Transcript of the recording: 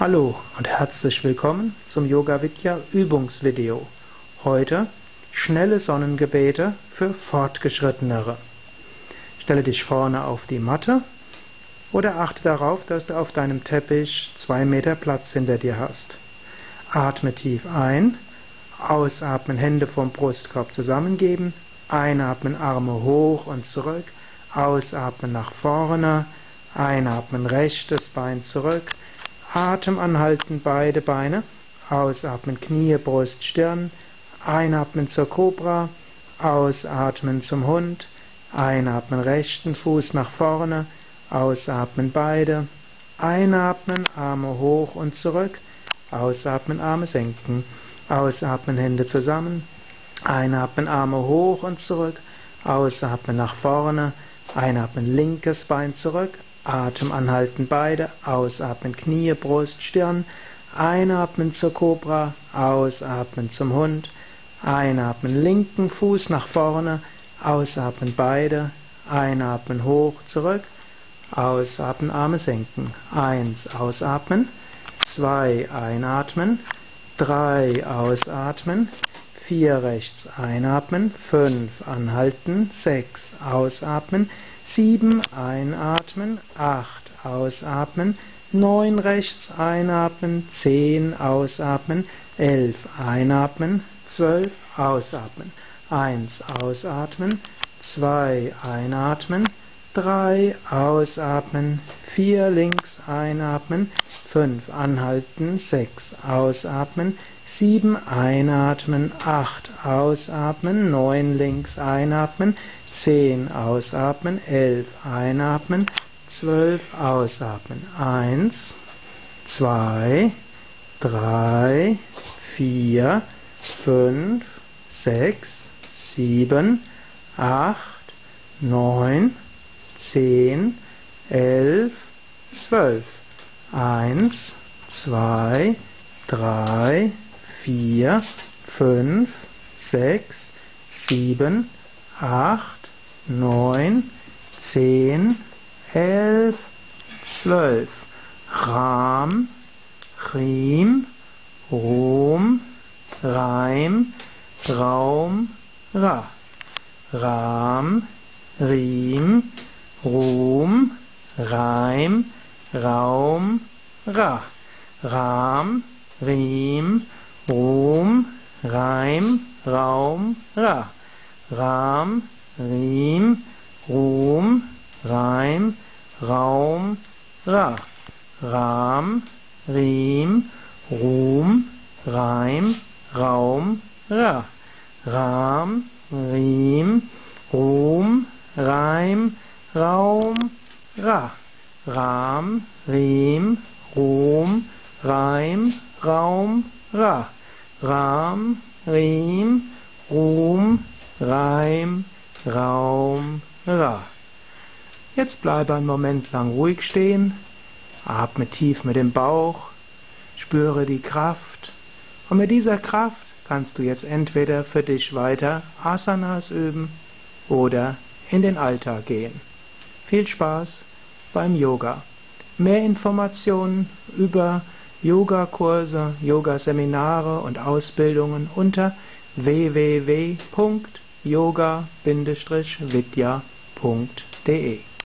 Hallo und herzlich willkommen zum Yoga Vidya Übungsvideo. Heute schnelle Sonnengebete für Fortgeschrittenere. Stelle dich vorne auf die Matte oder achte darauf, dass du auf deinem Teppich zwei Meter Platz hinter dir hast. Atme tief ein, ausatmen, Hände vom Brustkorb zusammengeben, einatmen, Arme hoch und zurück, ausatmen nach vorne, einatmen, rechtes Bein zurück, Atem anhalten, beide Beine. Ausatmen, Knie, Brust, Stirn. Einatmen zur Kobra. Ausatmen zum Hund. Einatmen, rechten Fuß nach vorne. Ausatmen, beide. Einatmen, Arme hoch und zurück. Ausatmen, Arme senken. Ausatmen, Hände zusammen. Einatmen, Arme hoch und zurück. Ausatmen nach vorne. Einatmen, linkes Bein zurück. Atem anhalten beide, ausatmen Knie, Brust, Stirn, einatmen zur Kobra, ausatmen zum Hund, einatmen linken Fuß nach vorne, ausatmen beide, einatmen hoch, zurück, ausatmen Arme senken, eins ausatmen, zwei einatmen, drei ausatmen, vier rechts einatmen, fünf anhalten, sechs ausatmen, sieben einatmen, acht ausatmen, neun rechts einatmen, zehn ausatmen, elf einatmen, zwölf ausatmen, eins ausatmen, zwei einatmen, drei ausatmen, vier links einatmen, fünf anhalten, sechs ausatmen, sieben einatmen, acht ausatmen, neun links einatmen, 10 ausatmen, 11 einatmen, 12 ausatmen. 1, 2, 3, 4, 5, 6, 7, 8, 9, 10, 11, 12. 1, 2, 3, 4, 5, 6, 7, 8, neun, zehn, elf, zwölf. Ram, Riem, Rom, Reim, Raum, Ra. Ram, Riem, Ruhm, Reim, Raum, Ra. Ram, Riem, Ruhm, Reim, Raum, Ra. Ram, Riem, Ruhm, Reim, Raum, Ra. Ram, Riem, Ruhm, Reim, Raum, Ra. Ram, Riem, Ruhm, Reim, Raum, Ra. Ram, Riem, Ruhm, Reim, Raum, Ra. Ram, Riem, Ruhm, Reim, Raum, Ra. Jetzt bleibe einen Moment lang ruhig stehen, atme tief mit dem Bauch, spüre die Kraft und mit dieser Kraft kannst du jetzt entweder für dich weiter Asanas üben oder in den Alltag gehen. Viel Spaß beim Yoga. Mehr Informationen über Yogakurse, Yogaseminare und Ausbildungen unter www yoga-vidya.de